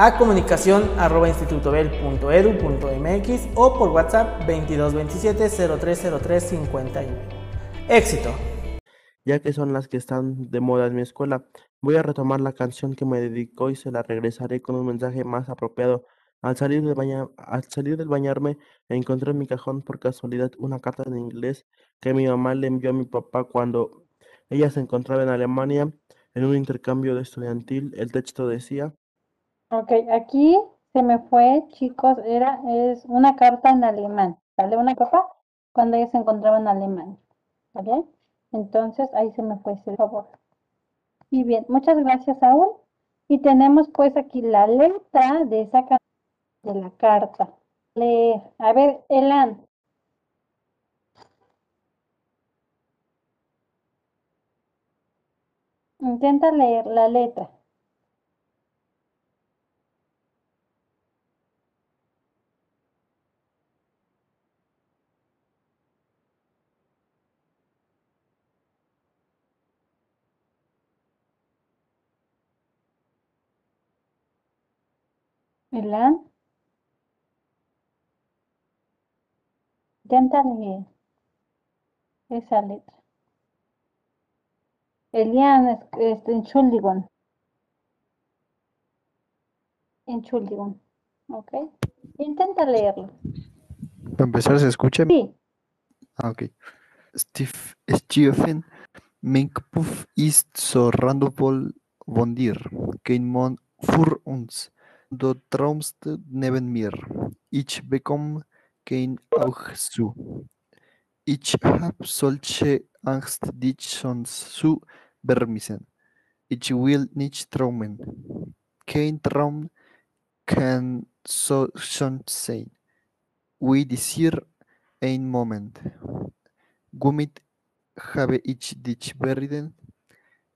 a comunicación arroba institutobel.edu.mx o por WhatsApp 2227 0303 Éxito. Ya que son las que están de moda en mi escuela, voy a retomar la canción que me dedicó y se la regresaré con un mensaje más apropiado. Al salir, de al salir del bañarme, encontré en mi cajón por casualidad una carta en inglés que mi mamá le envió a mi papá cuando ella se encontraba en Alemania en un intercambio de estudiantil. El texto decía, Ok, aquí se me fue, chicos, era, es una carta en alemán, ¿vale? Una carta cuando ella se encontraba en Alemania, ¿vale? Entonces, ahí se me fue ese favor. Y bien, muchas gracias, Saúl. Y tenemos pues aquí la letra de esa de la carta. Leer. A ver, Elan. Intenta leer la letra. Intenta leer esa letra. Elian, este, Entschuldigung. Entschuldigung. ¿Ok? Intenta leerlo. Para empezar, ¿se escucha? Sí. Ah, ok. Steve, Stephen Minkpuff ist so randvoll von dir. Kein Mann für uns. Du traumst neben mir. Ich bekomme kein auch zu. Ich hab solche Angst, dich sonst zu vermissen. Ich will nicht träumen. Kein Traum kann so schon sein. Wie dieser ein Moment. Womit habe ich dich bereden?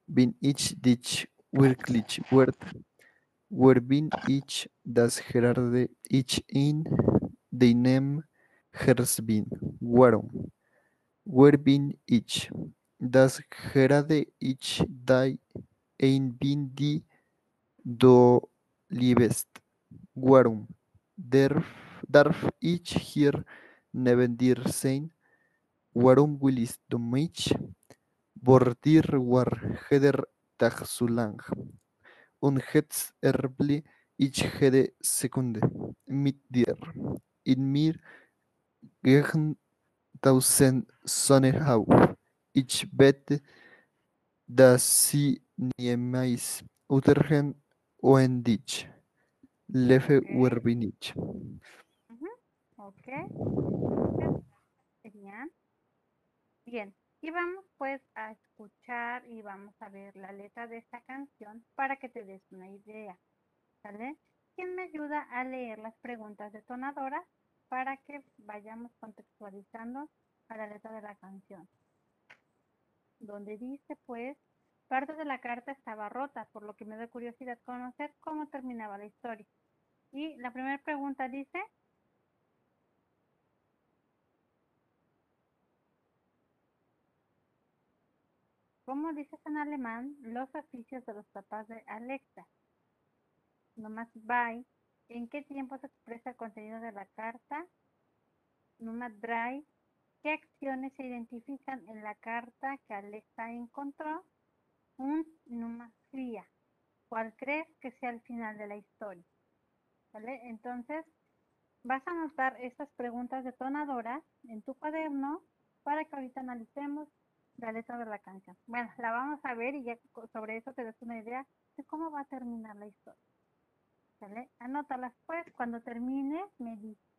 Bin ich dich wirklich wert? Wer bin ich, das gerade ich in deinem Herzen Warum? Wer bin ich, das gerade ich dein ein bin, die du liebst? Warum? Darf, darf ich hier neben dir sein? Warum willst du mich? Vor dir war jeder Tag so lang. Und jetzt erble ich jede Sekunde mit dir. In mir gehen tausend Sonne auf. Ich bete, dass sie niemals untergehen und dich. Leve okay. Ok. Bien. Bien. Y vamos pues a escuchar y vamos a ver la letra de esta canción para que te des una idea. ¿Sale? ¿Quién me ayuda a leer las preguntas detonadoras para que vayamos contextualizando a la letra de la canción? Donde dice pues, parte de la carta estaba rota, por lo que me da curiosidad conocer cómo terminaba la historia. Y la primera pregunta dice, ¿Cómo dices en alemán los oficios de los papás de Alexa? Nomás bye. ¿En qué tiempo se expresa el contenido de la carta? Número 3. ¿Qué acciones se identifican en la carta que Alexa encontró? Un número fría. ¿Cuál crees que sea el final de la historia? ¿Vale? Entonces, vas a anotar estas preguntas detonadoras en tu cuaderno para que ahorita analicemos letra de la canción. Bueno, la vamos a ver y ya sobre eso te das una idea de cómo va a terminar la historia. ¿Sale? Anótalas pues, cuando termines me dices.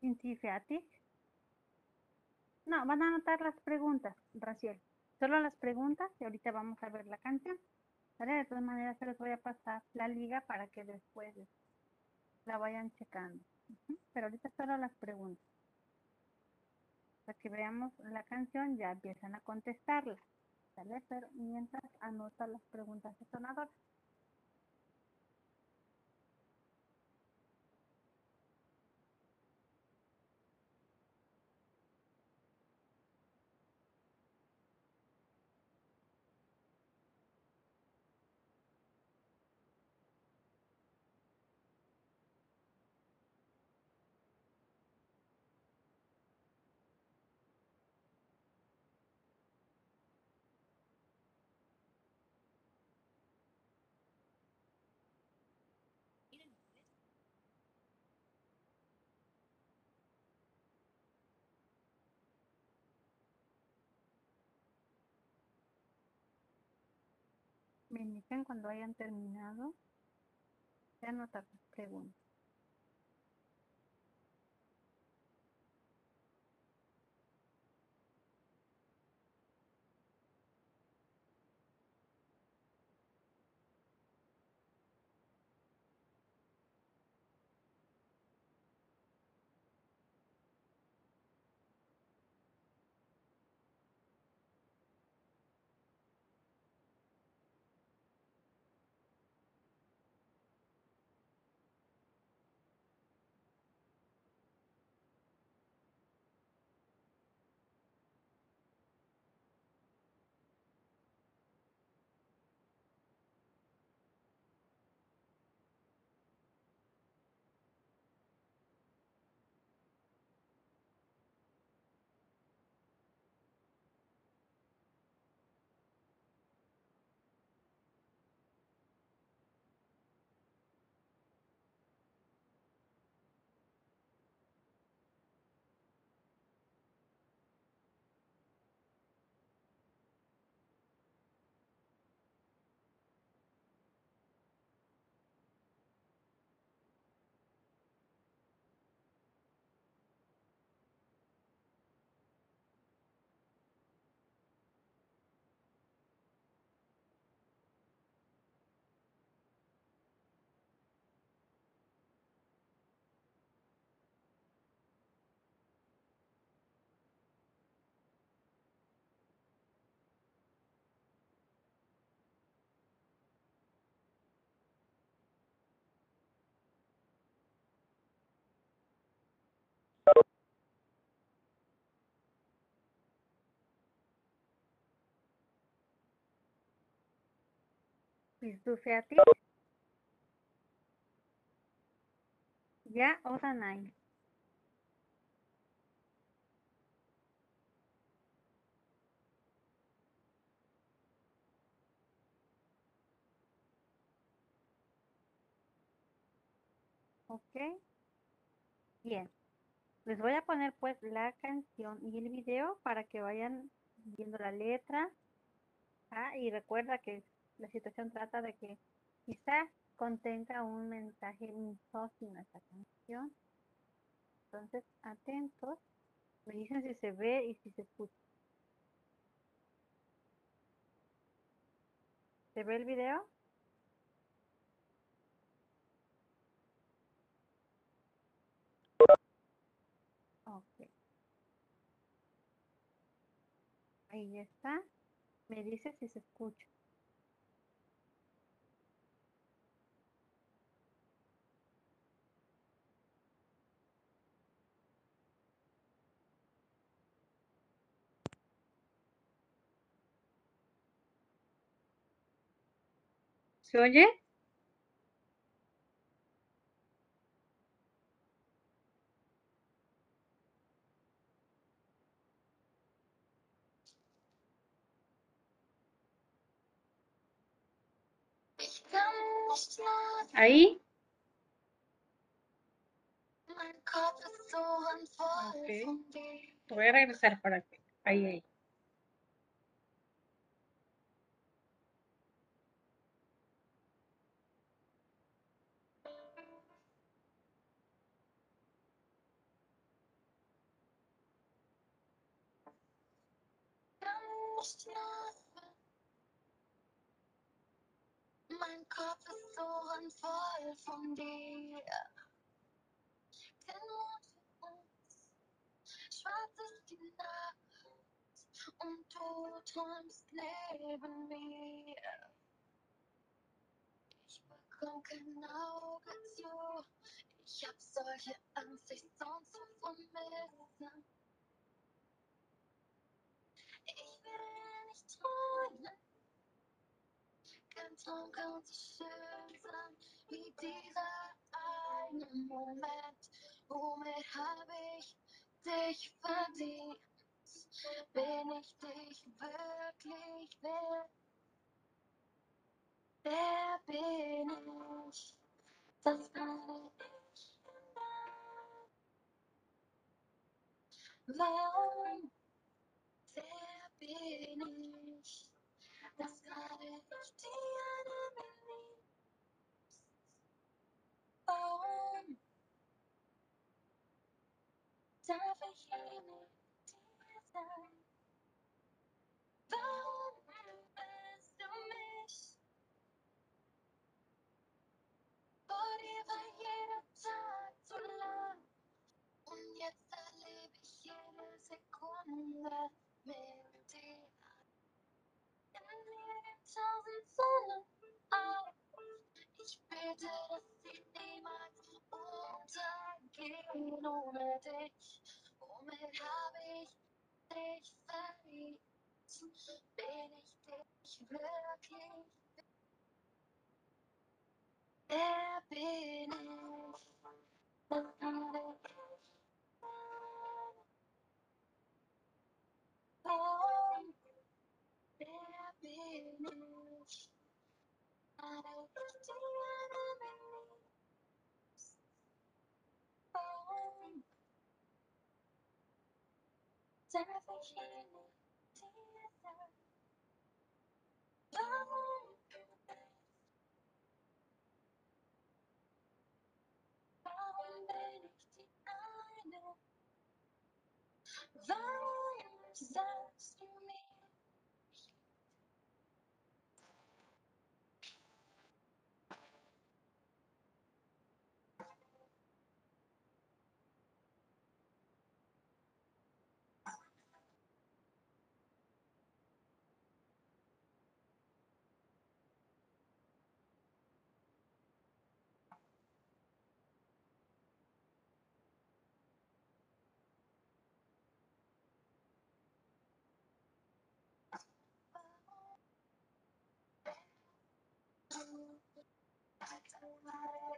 Sinti Featic. No, van a anotar las preguntas, Raciel. Solo las preguntas y ahorita vamos a ver la canción. De todas maneras, se les voy a pasar la liga para que después la vayan checando. Pero ahorita solo las preguntas. Para que veamos la canción, ya empiezan a contestarla. Pero mientras anota las preguntas detonadoras. Me cuando hayan terminado de anotar preguntas. Pizdufiatic. Ya Odanai. Ok. Bien. Les voy a poner pues la canción y el video para que vayan viendo la letra. Ah, y recuerda que la situación trata de que quizás contenga un mensaje misógino esta canción. Entonces, atentos. Me dicen si se ve y si se escucha. ¿Se ve el video? Ok. Ahí está. Me dice si se escucha. ¿Se oye? Ahí. Ok. Te voy a regresar para que. Ahí, ahí. Nicht schlafen. Mein Kopf ist so randvoll von dir. Kein Mond für uns, schwarz ist die Nacht und du träumst neben mir. Ich bekomm kein Auge zu, ich hab solche Angst, dich sonst zu vermissen. Kein Traum kann so schön sein wie dieser eine Moment. Womit hab ich dich verdient? Bin ich dich wirklich wert? Wer bin ich? Das kann ich. Warum? Wer bin ich? Das gerade ich dir bin. Warum darf ich hier mit dir sein? Warum willst du mich? Vor dir war jeder Tag so lang. Und jetzt erlebe ich jede Sekunde mit tausend Sonnen auf. Ich bete, dass sie niemals untergehen ohne dich. Womit habe ich dich verliebt? Bin ich dich wirklich? Wer bin ich? Das kann ich darf ich hier mit dir sein? Warum? Warum bin ich die eine? Warum sagst du mir? Warum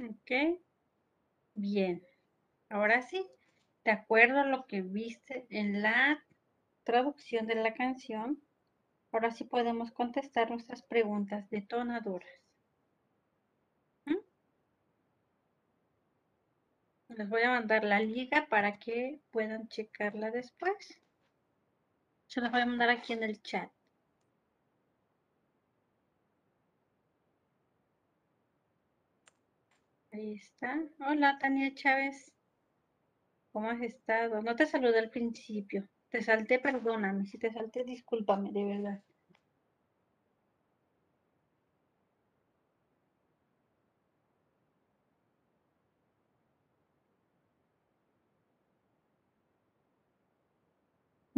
Ok, bien. Ahora sí, de acuerdo a lo que viste en la traducción de la canción, ahora sí podemos contestar nuestras preguntas detonadoras. ¿Mm? Les voy a mandar la liga para que puedan checarla después. Se las voy a mandar aquí en el chat. Ahí está. Hola, Tania Chávez. ¿Cómo has estado? No te saludé al principio. Te salté, perdóname. Si te salté, discúlpame, de verdad.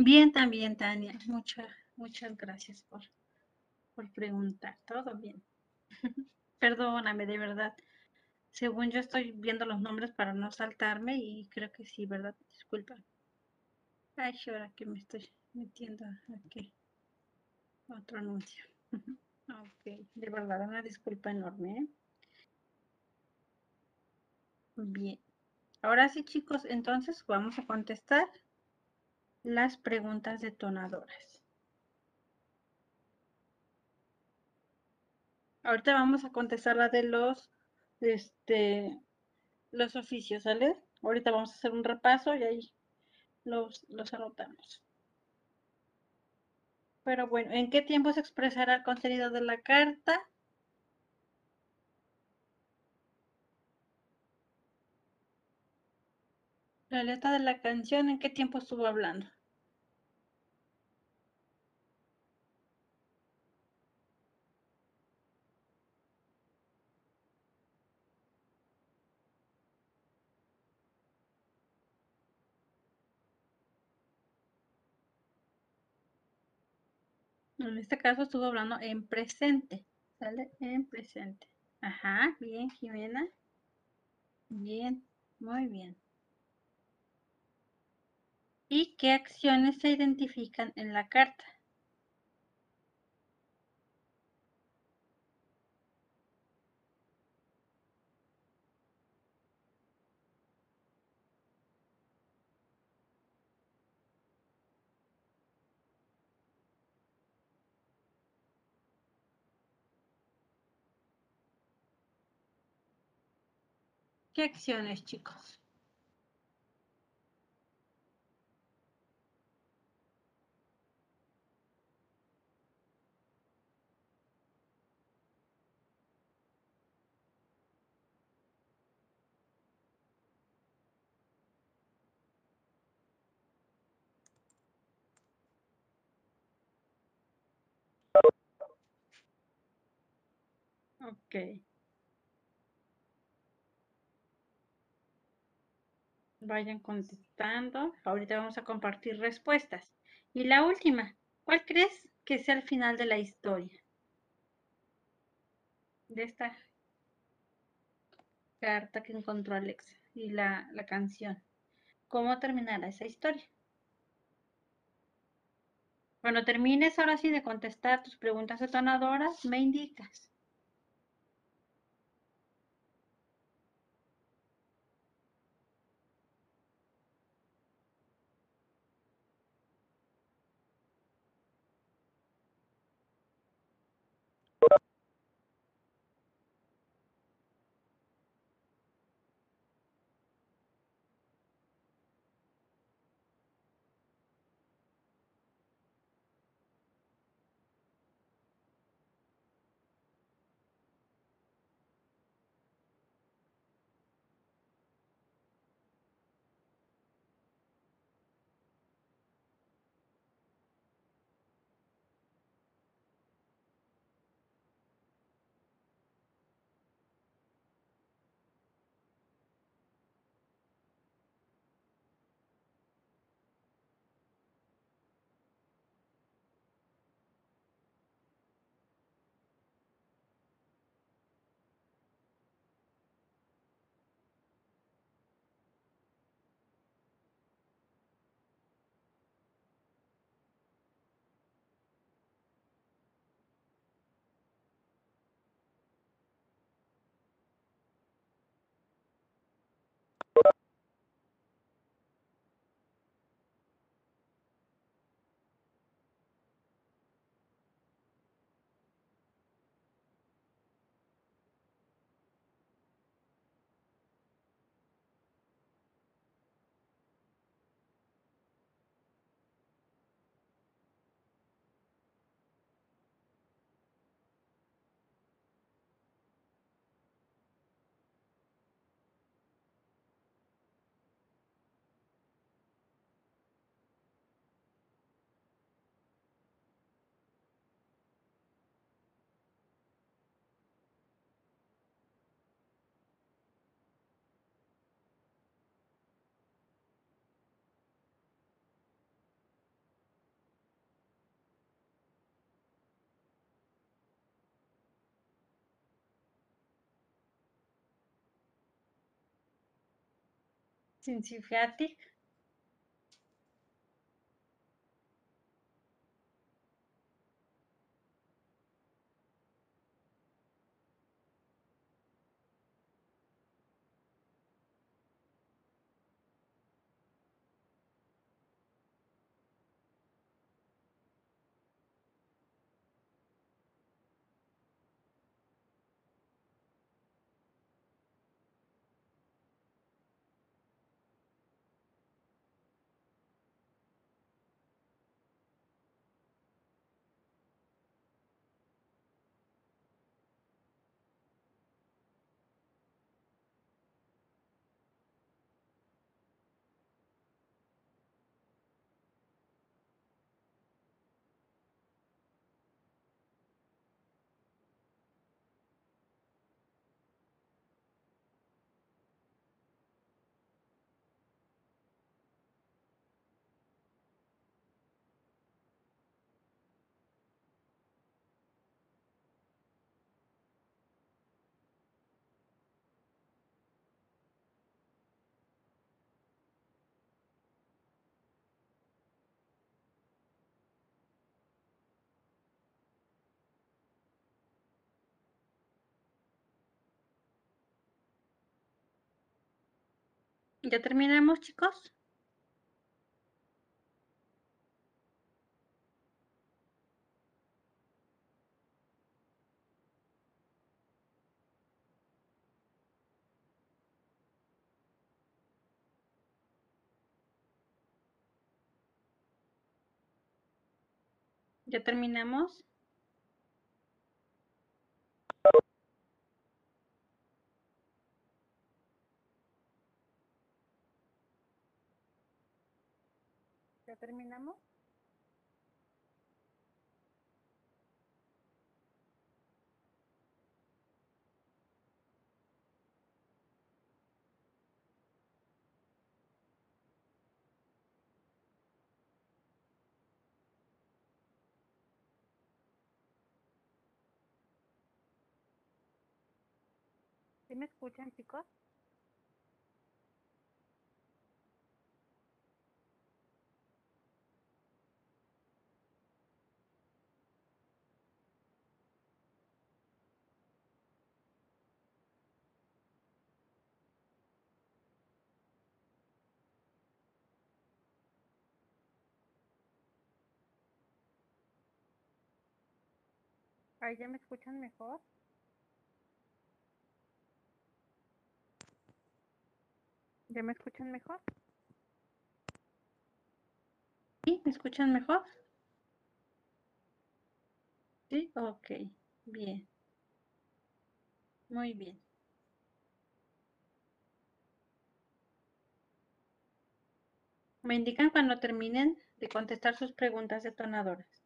Bien también, Tania. Muchas, muchas gracias por, por preguntar. Todo bien. Perdóname, de verdad. Según yo estoy viendo los nombres para no saltarme y creo que sí, ¿verdad? Disculpa. Ay, ahora que me estoy metiendo aquí. Otro anuncio. ok, de verdad, una disculpa enorme. ¿eh? Bien. Ahora sí, chicos, entonces vamos a contestar las preguntas detonadoras. Ahorita vamos a contestar la de los, este, los oficios, ¿sale? Ahorita vamos a hacer un repaso y ahí los, los anotamos. Pero bueno, ¿en qué tiempo se expresará el contenido de la carta? La letra de la canción, ¿en qué tiempo estuvo hablando? En este caso estuvo hablando en presente. ¿Sale? En presente. Ajá, bien, Jimena. Bien, muy bien. ¿Y qué acciones se identifican en la carta? ¿Qué acciones, chicos? Ok. Vayan contestando. Ahorita vamos a compartir respuestas. Y la última, ¿cuál crees que sea el final de la historia? De esta carta que encontró Alexa y la, la canción. ¿Cómo terminará esa historia? Cuando termines ahora sí de contestar tus preguntas detonadoras, me indicas. Cincinnati. ¿Ya terminamos, chicos? ¿Ya terminamos? Terminamos? ¿Sí me escuchan, chicos? Ahí ya me escuchan mejor. ¿Ya me escuchan mejor? ¿Sí? ¿Me escuchan mejor? Sí, ok, bien. Muy bien. Me indican cuando terminen de contestar sus preguntas detonadoras.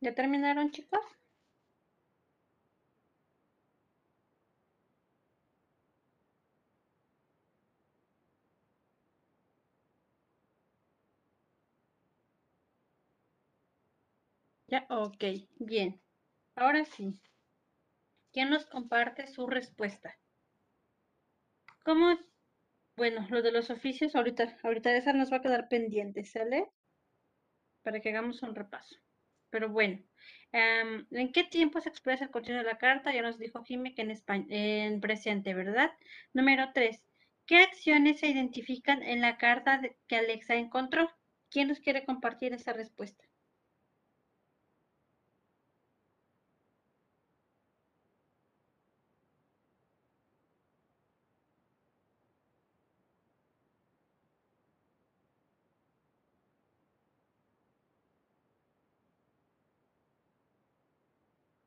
¿Ya terminaron, chicos? Ya, ok, bien. Ahora sí. ¿Quién nos comparte su respuesta? ¿Cómo? Bueno, lo de los oficios, ahorita, ahorita esa nos va a quedar pendiente, ¿sale? Para que hagamos un repaso. Pero bueno, em, ¿en qué tiempo se expresa el contenido de la carta? Ya nos dijo Jimmy que en, espa- en presente, ¿verdad? Número 3. ¿Qué acciones se identifican en la carta que Alexa encontró? ¿Quién nos quiere compartir esa respuesta?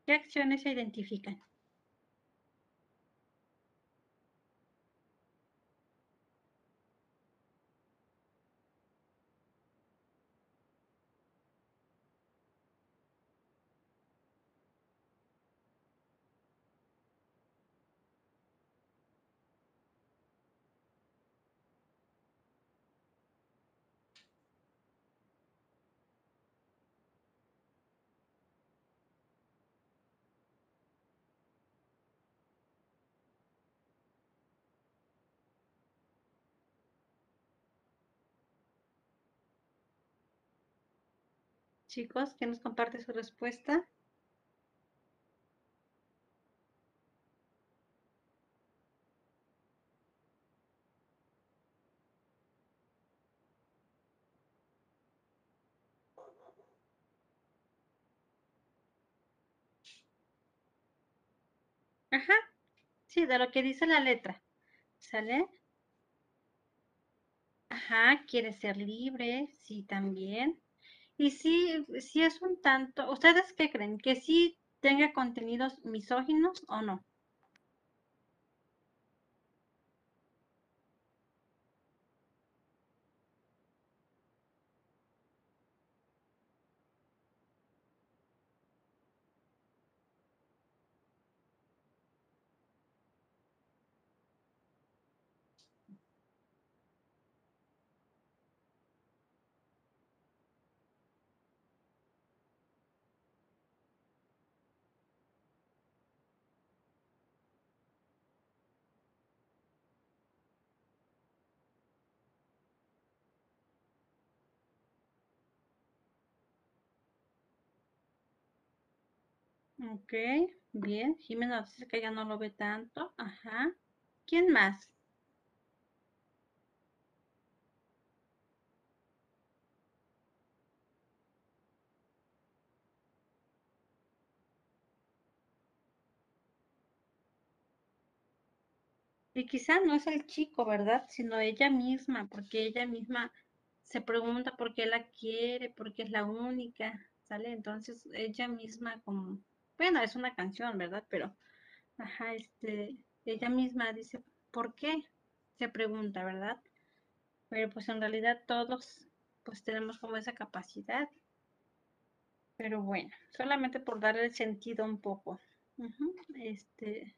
¿Qué acciones se identifican? Chicos, ¿quién nos comparte su respuesta? Ajá, sí, de lo que dice la letra. ¿Sale? Ajá, quiere ser libre, sí, también. Y sí, sí es un tanto, ¿ustedes qué creen? ¿Que sí tenga contenidos misóginos o no? Ok, bien. Jimena dice que ella no lo ve tanto. Ajá. ¿Quién más? Y quizá no es el chico, ¿verdad? Sino ella misma, porque ella misma se pregunta por qué la quiere, por qué es la única, ¿sale? Entonces ella misma como, bueno, es una canción, ¿verdad? Pero, ajá, este, ella misma dice, ¿por qué? Se pregunta, ¿verdad? Pero pues en realidad todos pues tenemos como esa capacidad. Pero bueno, solamente por darle sentido un poco. Este,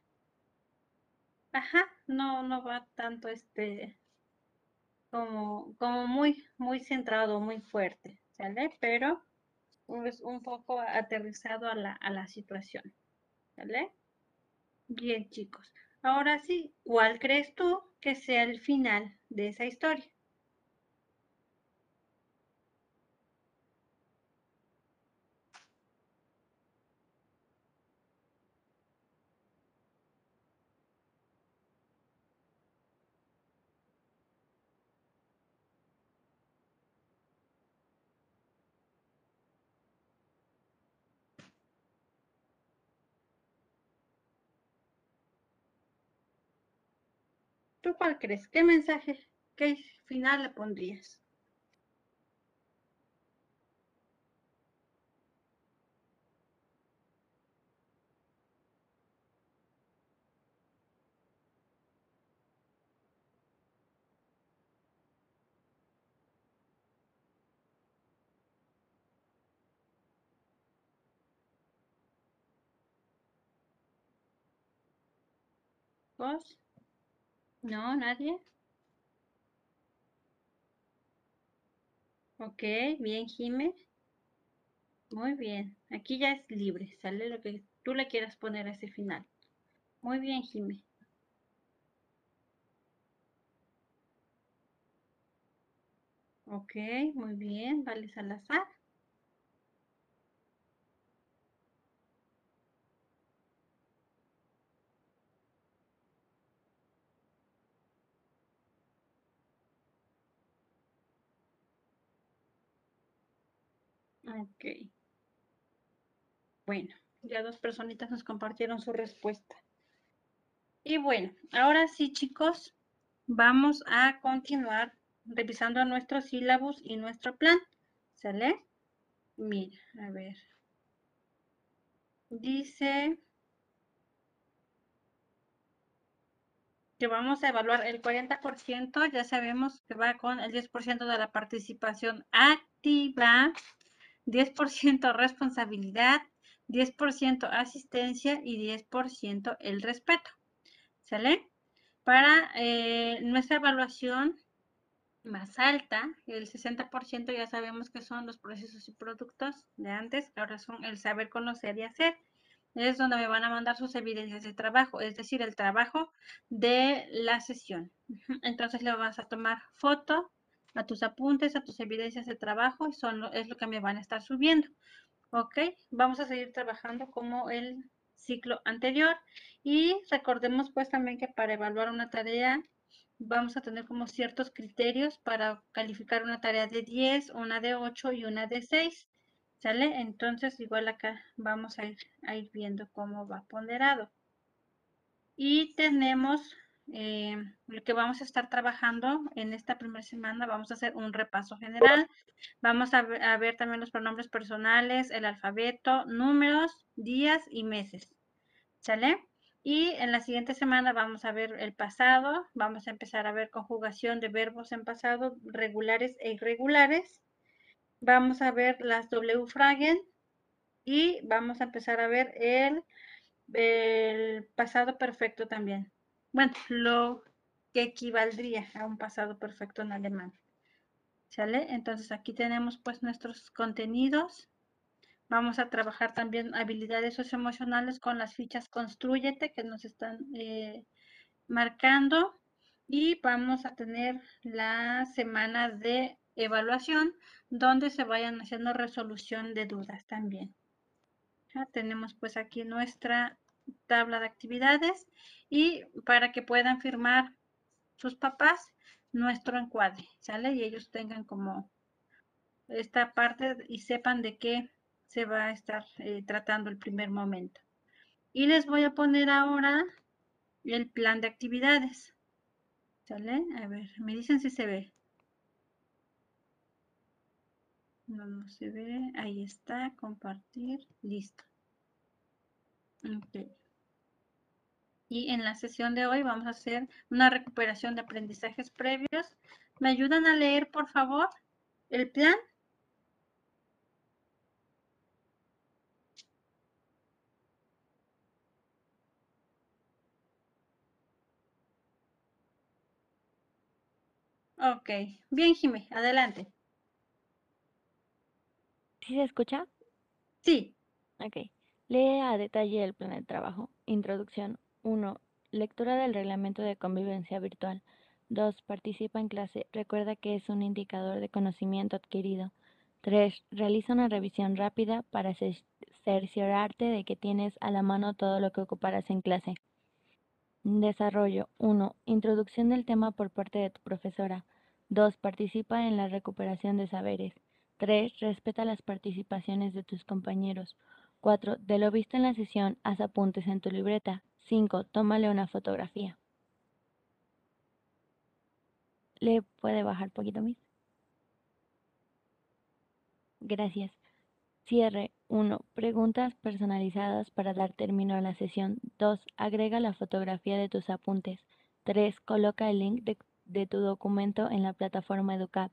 ajá, no, no va tanto este como, como muy, muy centrado, muy fuerte, ¿sale? Pero un poco aterrizado a la, a la situación, ¿sale? Bien, chicos. Ahora sí, ¿cuál crees tú que sea el final de esa historia? ¿Tú cuál crees? ¿Qué mensaje, qué final le pondrías? ¿No? ¿Nadie? Ok, bien, Jime. Muy bien. Aquí ya es libre. Sale lo que tú le quieras poner a ese final. Muy bien, Jime. Ok, muy bien. Vale, Salazar. Ok. Bueno, ya dos personitas nos compartieron su respuesta. Y bueno, ahora sí, chicos, vamos a continuar revisando nuestros sílabos y nuestro plan. ¿Sale? Mira, a ver. Dice que vamos a evaluar el 40%, ya sabemos que va con el 10% de la participación activa, 10% responsabilidad, 10% asistencia y 10% el respeto. ¿Sale? Para eh, nuestra evaluación más alta, el 60% ya sabemos que son los procesos y productos de antes, ahora son el saber conocer y hacer. Es donde me van a mandar sus evidencias de trabajo, es decir, el trabajo de la sesión. Entonces le vas a tomar foto a tus apuntes, a tus evidencias de trabajo, y son, es lo que me van a estar subiendo. Ok, vamos a seguir trabajando como el ciclo anterior y recordemos pues también que para evaluar una tarea vamos a tener como ciertos criterios para calificar una tarea de 10, una de 8 y una de 6. ¿Sale? Entonces igual acá vamos a ir viendo cómo va ponderado. Y tenemos eh, lo que vamos a estar trabajando en esta primera semana. Vamos a hacer un repaso general. Vamos a ver, a ver también los pronombres personales, el alfabeto, números, días y meses. ¿Sale? Y en la siguiente semana vamos a ver el pasado, vamos a empezar a ver conjugación de verbos en pasado regulares e irregulares. Vamos a ver las W fragen y vamos a empezar a ver el, el pasado perfecto también. Bueno, lo que equivaldría a un pasado perfecto en alemán. ¿Sale? Entonces aquí tenemos pues nuestros contenidos. Vamos a trabajar también habilidades socioemocionales con las fichas Construyete que nos están eh, marcando. Y vamos a tener la semana de evaluación donde se vayan haciendo resolución de dudas también. Ya tenemos pues aquí nuestra tabla de actividades y para que puedan firmar sus papás nuestro encuadre, ¿sale? Y ellos tengan como esta parte y sepan de qué se va a estar eh, tratando el primer momento. Y les voy a poner ahora el plan de actividades. ¿Sale? A ver, me dicen si se ve. No, no se ve. Ahí está, compartir, listo. Ok. Y en la sesión de hoy vamos a hacer una recuperación de aprendizajes previos. ¿Me ayudan a leer, por favor, el plan? Ok, bien, Jimé, adelante. ¿Sí se escucha? Sí, Ok. Lee a detalle el plan de trabajo. Introducción. 1. Lectura del reglamento de convivencia virtual. 2. Participa en clase. Recuerda que es un indicador de conocimiento adquirido. 3. Realiza una revisión rápida para cer- cerciorarte de que tienes a la mano todo lo que ocuparás en clase. Desarrollo. 1. Introducción del tema por parte de tu profesora. 2. Participa en la recuperación de saberes. 3. Respeta las participaciones de tus compañeros. 4. De lo visto en la sesión, haz apuntes en tu libreta. 5. Tómale una fotografía. ¿Le puede bajar poquito, Miss? Gracias. Cierre. 1. Preguntas personalizadas para dar término a la sesión. 2. Agrega la fotografía de tus apuntes. 3. Coloca el link de, de tu documento en la plataforma Educad.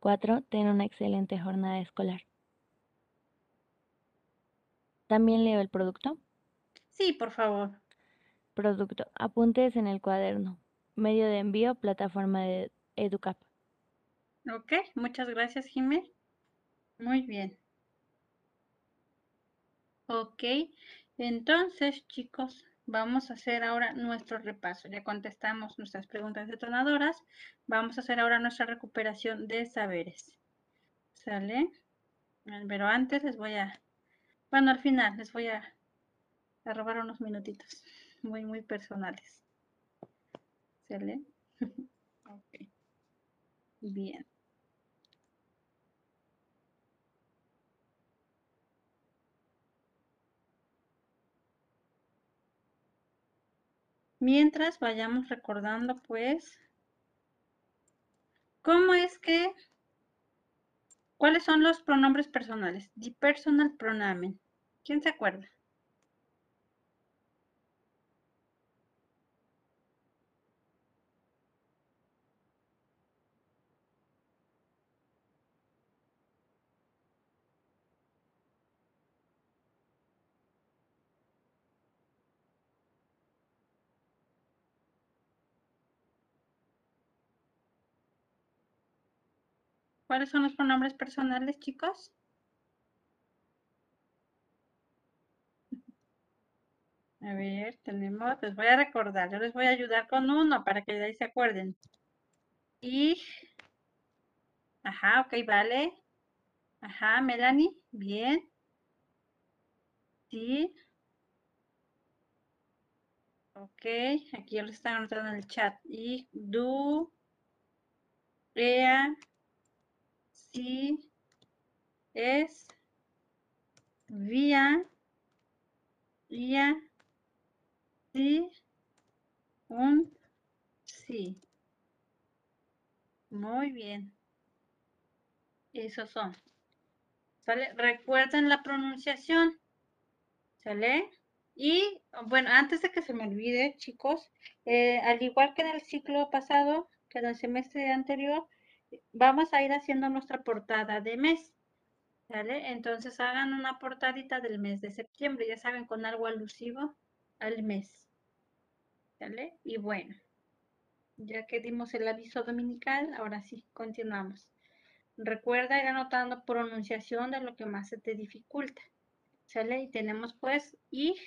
4. Ten una excelente jornada escolar. ¿También leo el producto? sí, por favor. Producto. Apuntes en el cuaderno. Medio de envío, plataforma de EduCap. Ok, muchas gracias, Jimé. Muy bien. Ok, entonces, chicos, vamos a hacer ahora nuestro repaso. Ya contestamos nuestras preguntas detonadoras. Vamos a hacer ahora nuestra recuperación de saberes. ¿Sale? Pero antes les voy a, bueno, al final les voy a, a robar unos minutitos muy, muy personales. ¿Sale? Ok. Bien. Mientras vayamos recordando, pues, ¿cómo es que, cuáles son los pronombres personales? The personal pronomen. ¿Quién se acuerda? ¿Cuáles son los pronombres personales, chicos? A ver, tenemos, les voy a recordar, yo les voy a ayudar con uno para que de ahí se acuerden. Y, ajá, ok, vale. Ajá, Melanie, bien. Sí. Ok, aquí ya lo están anotando en el chat. Y, do, ea, sí, es, vía, ia, sí, un, sí. Muy bien. Esos son. ¿Sale? Recuerden la pronunciación. ¿Sale? Y bueno, antes de que se me olvide, chicos, eh, al igual que en el ciclo pasado, que en el semestre anterior, vamos a ir haciendo nuestra portada de mes. ¿Sale? Entonces hagan una portadita del mes de septiembre, ya saben, con algo alusivo al mes. ¿Sale? Y bueno, ya que dimos el aviso dominical, ahora sí, continuamos. Recuerda ir anotando pronunciación de lo que más se te dificulta. ¿Sale? Y tenemos pues ich,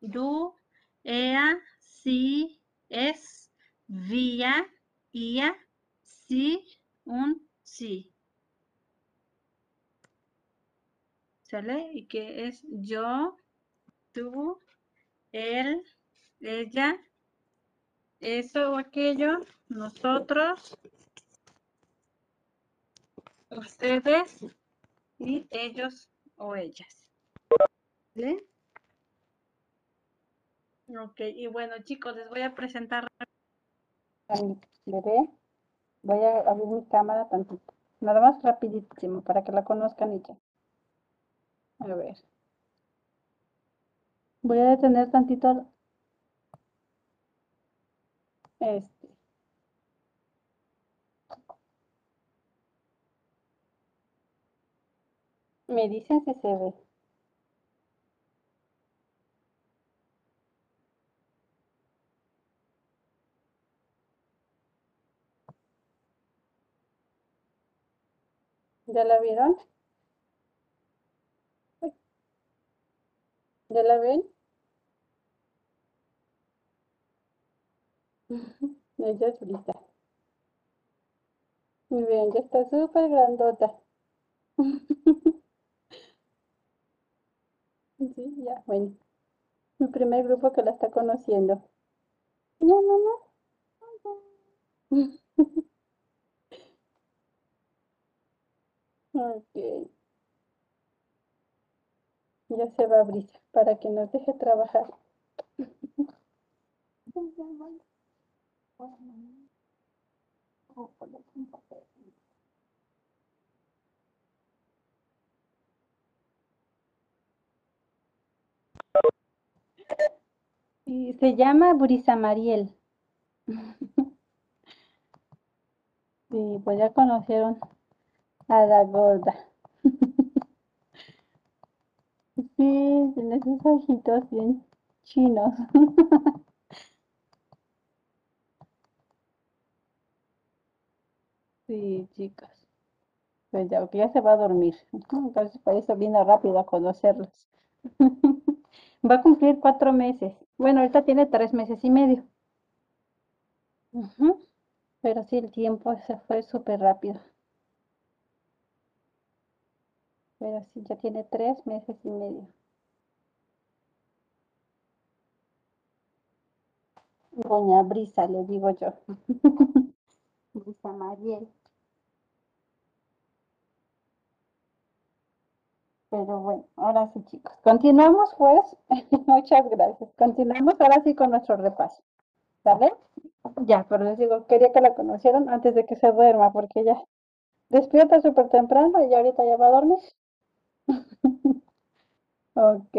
du, er, sie, es, wir, ihr, sie und sie. ¿Sale? Y que es yo, tú, él, ella, eso o aquello, nosotros, ustedes y ellos o ellas. ¿Vale? Ok, y bueno chicos, les voy a presentar. Voy a abrir mi cámara tantito. Nada más rapidísimo para que la conozcan y ya. A ver. Voy a detener tantito este. Me dicen si se ve. ¿Ya la vieron? ¿Ya la ven? Ella es Brisa. Muy bien, ya está súper grandota. Sí, ya, bueno. Mi primer grupo que la está conociendo. No, no, no. Ok. Ya se va Brisa para que nos deje trabajar. Y se llama Brisa Mariel. Sí, pues ya conocieron a la gorda. Sí, tiene sus ojitos bien chinos. Sí, chicas. Pues ya, ya se va a dormir. Entonces, por eso vino rápido a conocerlos. Va a cumplir cuatro meses. Bueno, ahorita tiene tres meses y medio. Pero sí, el tiempo se fue súper rápido. Pero sí, ya tiene tres meses y medio. Doña Brisa, le digo yo. Brisa Mariel. Pero bueno, ahora sí, chicos. Continuamos, pues. Muchas gracias. Continuamos ahora sí con nuestro repaso. ¿Sale? Ya, pero les digo, quería que la conocieran antes de que se duerma, porque ya despierta súper temprano y ahorita ya va a dormir. Ok.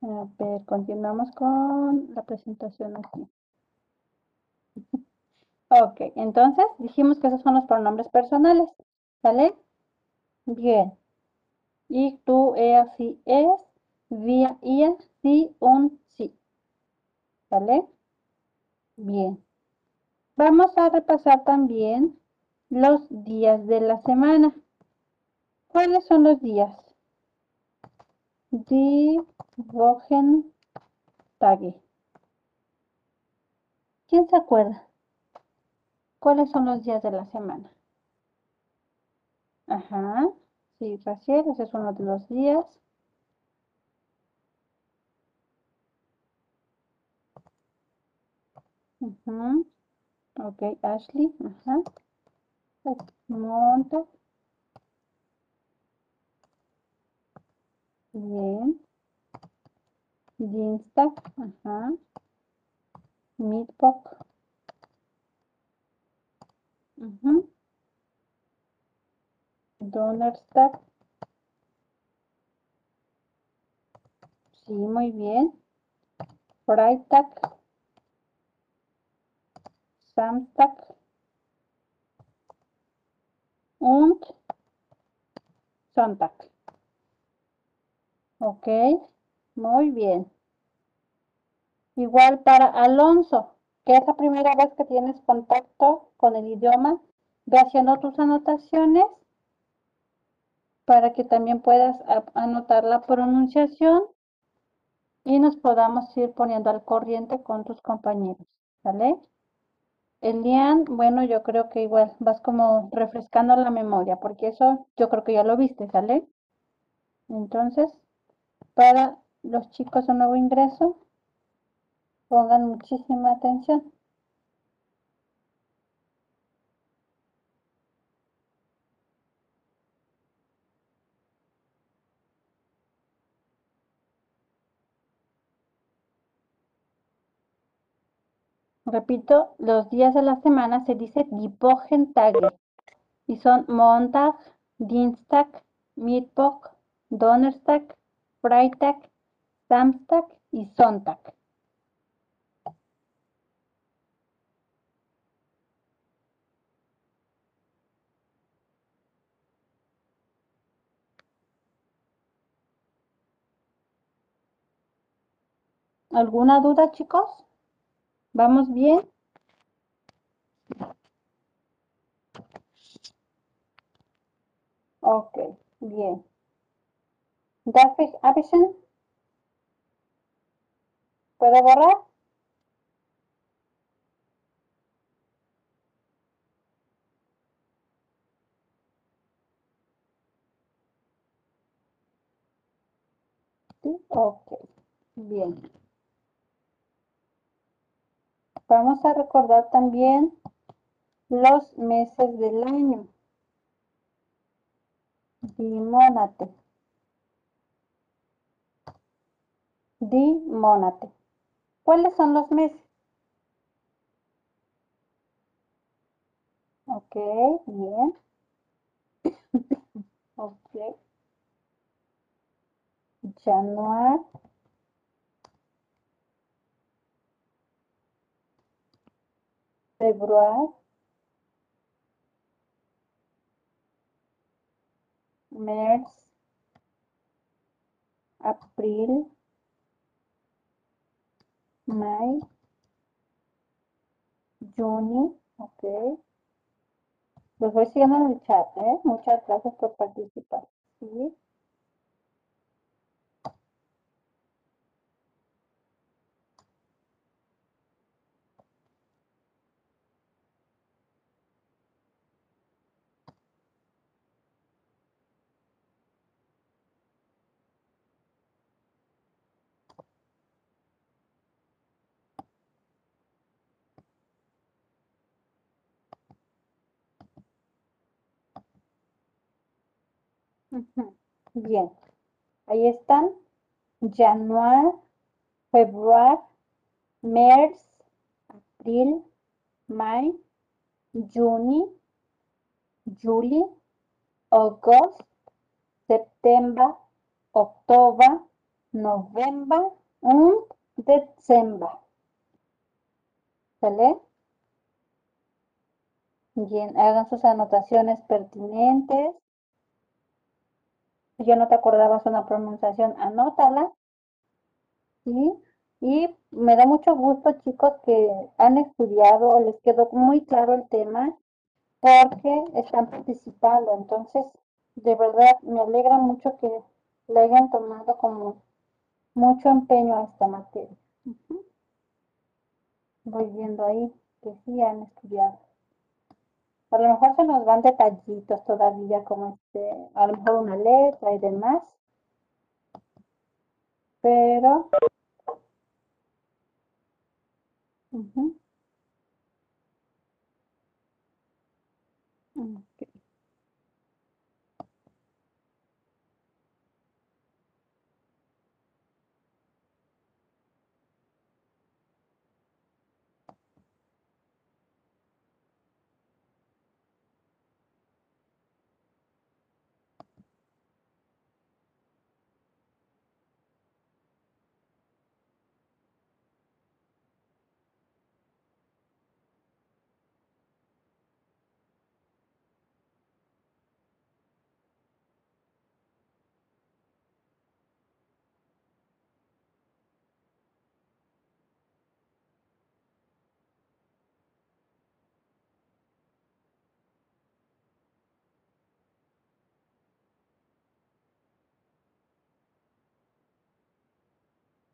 A ver, continuamos con la presentación aquí. Ok, entonces dijimos que esos son los pronombres personales, ¿sale? Bien. Ich, du, er, sie, es, wir, ihr, sie und sie. ¿Vale? Bien. Vamos a repasar también los días de la semana. ¿Cuáles son los días? Die Wochentage. ¿Quién se acuerda? ¿Cuáles son los días de la semana? Ajá. Sí, Raciel, ese es uno de los días. Ujú. Ok, Ashley. Ajá. Montag. Bien. Dienstag. Ajá. Mittwoch. Ujú. Donnerstag. Sí, muy bien. Freitag. Samstag. Und Sonntag. Ok, muy bien. Igual para Alonso, que es la primera vez que tienes contacto con el idioma, ve haciendo tus anotaciones para que también puedas anotar la pronunciación y nos podamos ir poniendo al corriente con tus compañeros, ¿vale? Elian, bueno, yo creo que igual vas como refrescando la memoria, porque eso yo creo que ya lo viste, ¿sale? Entonces, para los chicos de nuevo ingreso, pongan muchísima atención. Repito, los días de la semana se dice Wochentage y son Montag, Dienstag, Mittwoch, Donnerstag, Freitag, Samstag y Sonntag. ¿Alguna duda, chicos? ¿Vamos bien? Ok, bien. ¿Darf ich abwischen? ¿Puedo borrar? Ok, bien. Vamos a recordar también los meses del año. Die Die Monate. ¿Cuáles son los meses? Ok, bien. Ok. Januar. Februar. März. April. May, Juni, ok. Los voy siguiendo en el chat, ¿eh? Muchas gracias por participar. ¿sí? Bien. Ahí están. Januar, Februar, Mers, Abril, May, Juni, Juli, August, September, October, November und Dezember. ¿Sale? Bien, hagan sus anotaciones pertinentes. Ya no te acordabas una pronunciación, anótala. ¿Sí? Y me da mucho gusto, chicos, que han estudiado o les quedó muy claro el tema porque están participando. Entonces, de verdad, me alegra mucho que le hayan tomado como mucho empeño a esta materia. Voy viendo ahí que sí han estudiado. A lo mejor se nos van detallitos todavía, como este, a lo mejor una letra y demás. Pero. ujú. Ok.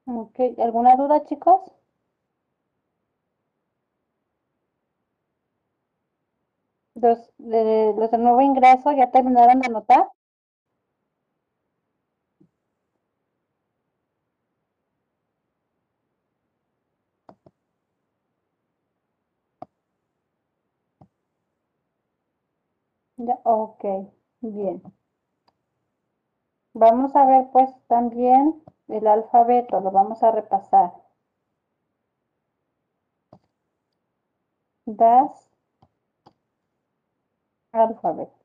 Ok, ¿alguna duda, chicos? Los de, los de nuevo ingreso ya terminaron de anotar. Ya, ok, bien. Vamos a ver pues también el alfabeto, lo vamos a repasar. Das Alphabet.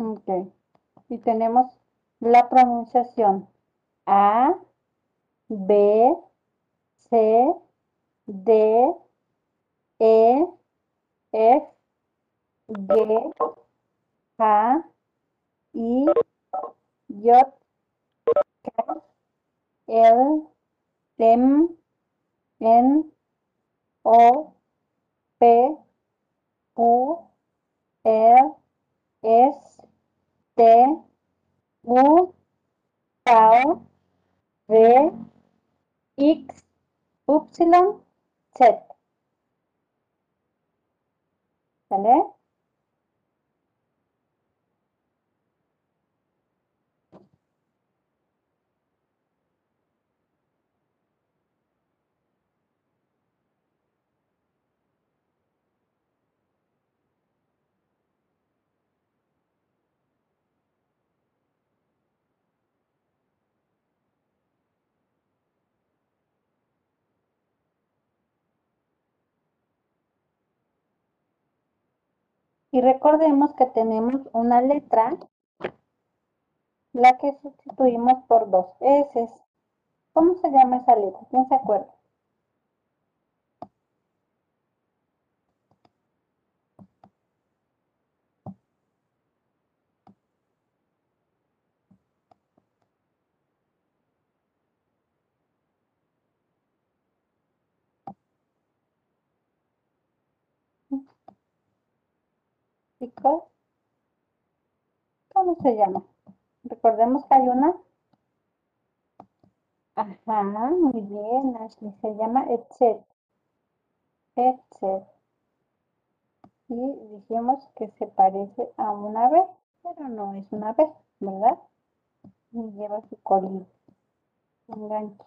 Ok. Y tenemos la pronunciación A, B, C, D, E, F, G, H, I, J, K, L, M, N, O, P, Q, R, S, te, mu, tau, re, x, y, z. তাহলে Y recordemos que tenemos una letra, la que sustituimos por dos S. ¿Cómo se llama esa letra? ¿Quién se acuerda? Chicos, ¿cómo se llama? Recordemos que hay una. Ajá, muy bien, Ashley. Se llama Etcet. Etcet. Y dijimos que se parece a una ave, pero no es una ave, ¿verdad? Y lleva su colín. Un gancho.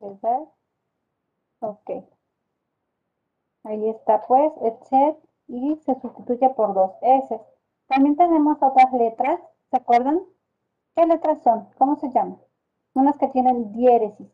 ¿Verdad? Ok. Ahí está pues, etcétera y se sustituye por dos S. También tenemos otras letras, ¿se acuerdan? ¿Qué letras son? ¿Cómo se llaman? Unas que tienen diéresis.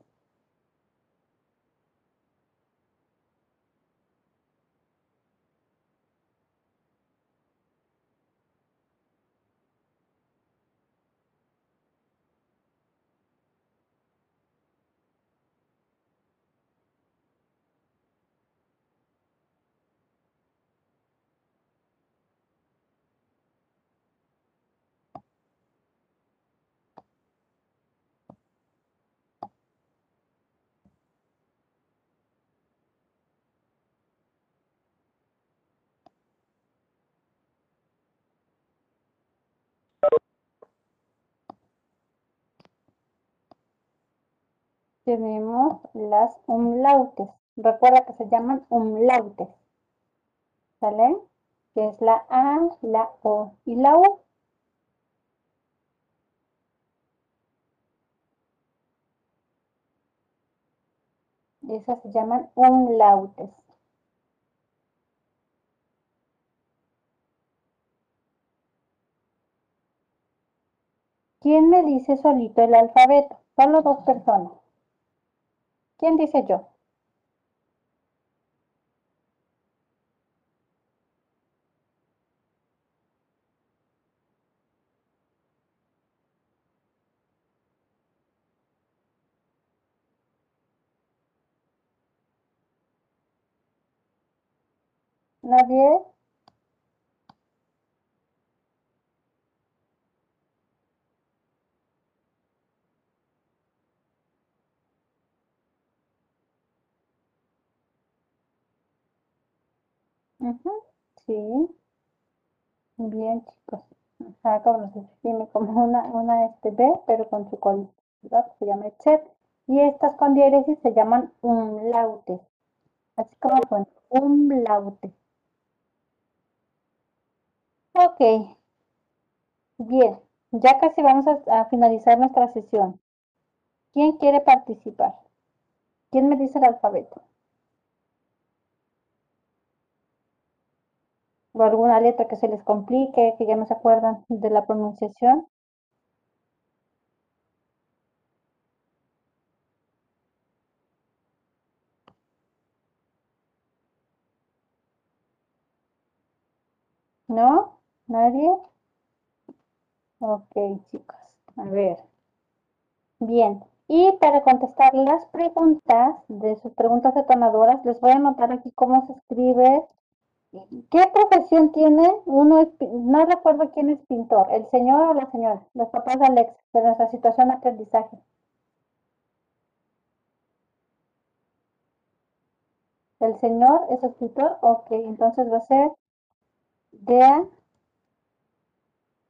Tenemos las umlautes. Recuerda que se llaman umlautes. ¿Sale? Que es la A, la O y la U. Esas se llaman umlautes. ¿Quién me dice solito el alfabeto? Solo dos personas. ¿Quién dice yo? ¿Nadie? Sí. Bien, chicos. Acá como se escribe como una, una este B, pero con su colita, ¿verdad? Se llama etcétera. Y estas con diéresis se llaman umlautes. Así como suena, umlaute. Ok. Bien, ya casi vamos a finalizar nuestra sesión. ¿Quién quiere participar? ¿Quién me dice el alfabeto? O alguna letra que se les complique, que ya no se acuerdan de la pronunciación. ¿No? ¿Nadie? Ok, chicos. A ver. Bien. Y para contestar las preguntas de sus preguntas detonadoras, les voy a anotar aquí cómo se escribe ¿Qué profesión tiene? Uno no recuerdo quién es pintor, el señor o la señora, los papás de Alex, de nuestra situación de aprendizaje. El señor es escritor, ok, entonces va a ser Dea,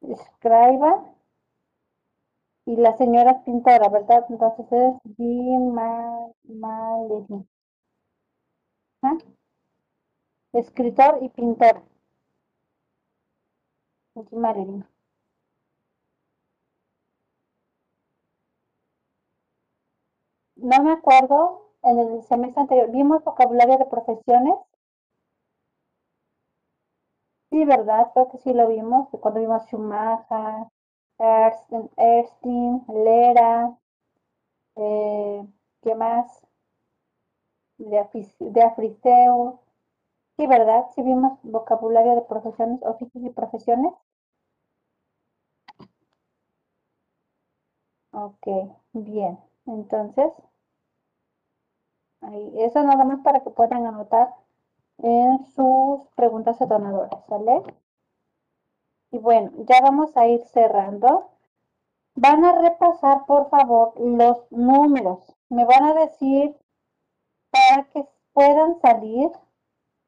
escriba, y la señora es pintora, ¿verdad? Entonces es Malerin. ¿Ah? Escritor y pintor. Malerin. No me acuerdo, en el semestre anterior, ¿vimos vocabulario de profesiones? Sí, ¿verdad? Creo que sí lo vimos, cuando vimos Schumacher, Erstein, Lera, eh, ¿qué más? De, de Sí, ¿verdad? Sí vimos vocabulario de profesiones, oficios y profesiones. Ok, bien. Entonces, ahí, eso nada más para que puedan anotar en sus preguntas detonadoras, ¿sale? Y bueno, ya vamos a ir cerrando. Van a repasar, por favor, los números. Me van a decir para que puedan salir.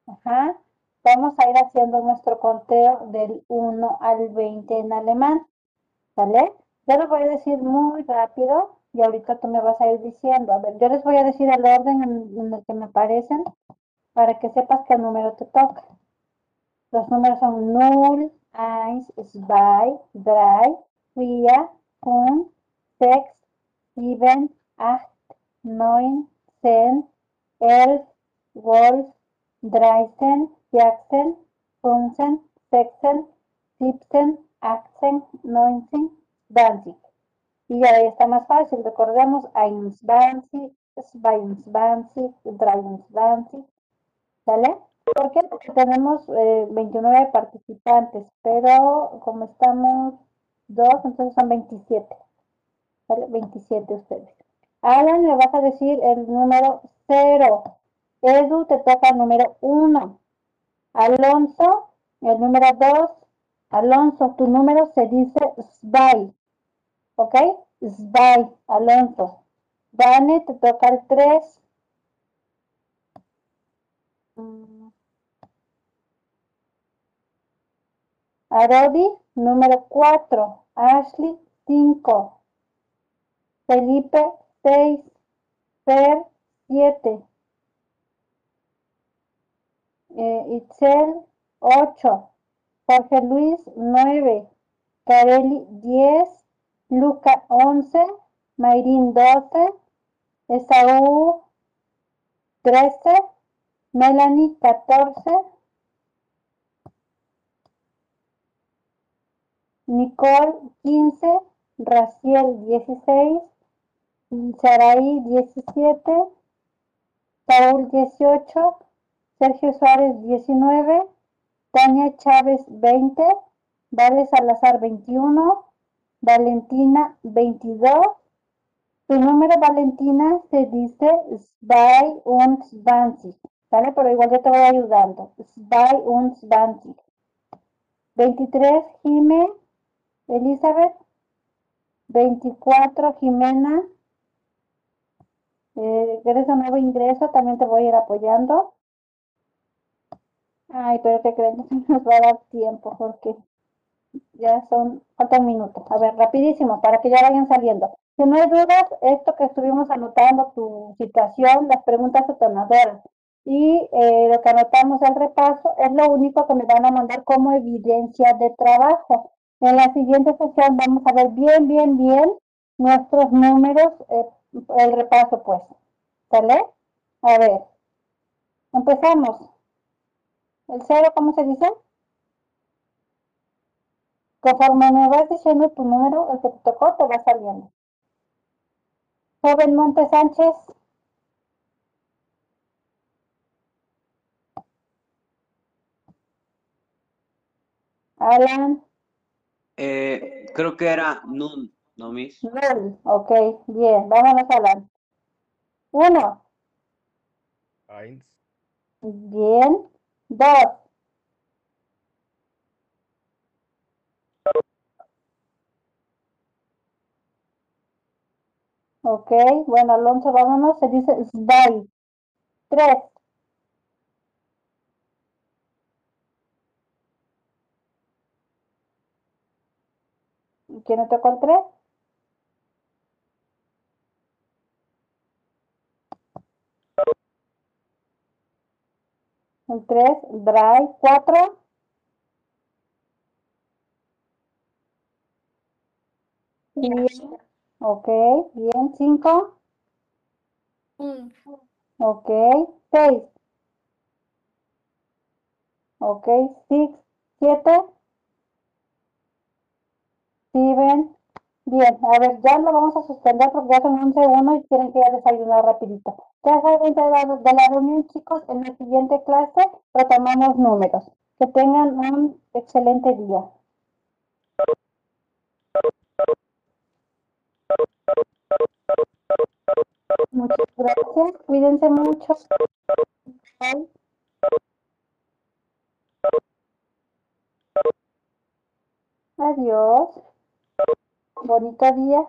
Ajá. Vamos a ir haciendo nuestro conteo del 1 al 20 en alemán. ¿Sale? Ya lo voy a decir muy rápido y ahorita tú me vas a ir diciendo. A ver, yo les voy a decir el orden en, en el que me aparecen para que sepas qué número te toca. Los números son 0, 1, 2, 3, 4, 5, 6, 7, 8, 9, 10, 11, 12, 13, 14, 15, 16, 17, 18, 19, 20. Y ya ahí está más fácil. Recordemos 1, 20, 22, 23, ¿Sale? ¿Por qué? Porque tenemos eh, 29 participantes, pero como estamos dos, entonces son 27. ¿Sale? 27 ustedes. Alan, le vas a decir el número 0. Edu, te toca el número 1. Alonso, el número 2. Alonso, tu número se dice SBY. ¿Ok? SBY, Alonso. Dani, te toca el 3. Arodi, número 4. Ashley, 5. Felipe, 6. Fer, 7. Eh, Itzel, 8. Jorge Luis, 9. Careli, 10. Luca, 11. Mayrin, 12. Esaú, 13. Melanie, 14. Nicole, 15. Raciel, 16. Saraí, 17. Paul, 18. Sergio Suárez, 19. Tania Chávez, 20. Vale Salazar, 21. Valentina, 22. Tu número, Valentina, se dice Zwei und Zwanzig. ¿Vale? Pero igual yo te voy ayudando. Zwei und Zwanzig. 23, Jime. Elizabeth. 24, Jimena. Eh, eres un nuevo ingreso, también te voy a ir apoyando. Ay, pero que creen que nos va a dar tiempo porque ya son, falta un minuto. A ver, rapidísimo, para que ya vayan saliendo. Si no hay dudas, esto que estuvimos anotando, tu situación, las preguntas detonadoras y eh, lo que anotamos al repaso es lo único que me van a mandar como evidencia de trabajo. En la siguiente sesión vamos a ver bien, bien, bien nuestros números, eh, el repaso pues. ¿Sale? A ver, empezamos. ¿El cero cómo se dice? Conforme me vas diciendo tu número, el que te tocó, te va saliendo. Joven Monte Sánchez. Alan. Eh, creo que era Nun, ¿no, Miss? Null. Ok, bien. Vámonos, Alan. Uno. Eins, Bien. Dos. Ok, bueno, Alonso, vámonos. Se dice Sbai. Tres. ¿Quién me tocó el? El tres, Dry. Cuatro. Bien. Ok, bien. Cinco. Ok, seis. Ok, six, siete. Steven, Bien, a ver, ya lo vamos a suspender porque ya son 11.1 y quieren que ya desayunar rapidito. Ya saben de la, de la reunión, chicos, en la siguiente clase retomamos números. Que tengan un excelente día. Muchas gracias, cuídense mucho. Adiós. Bonita día.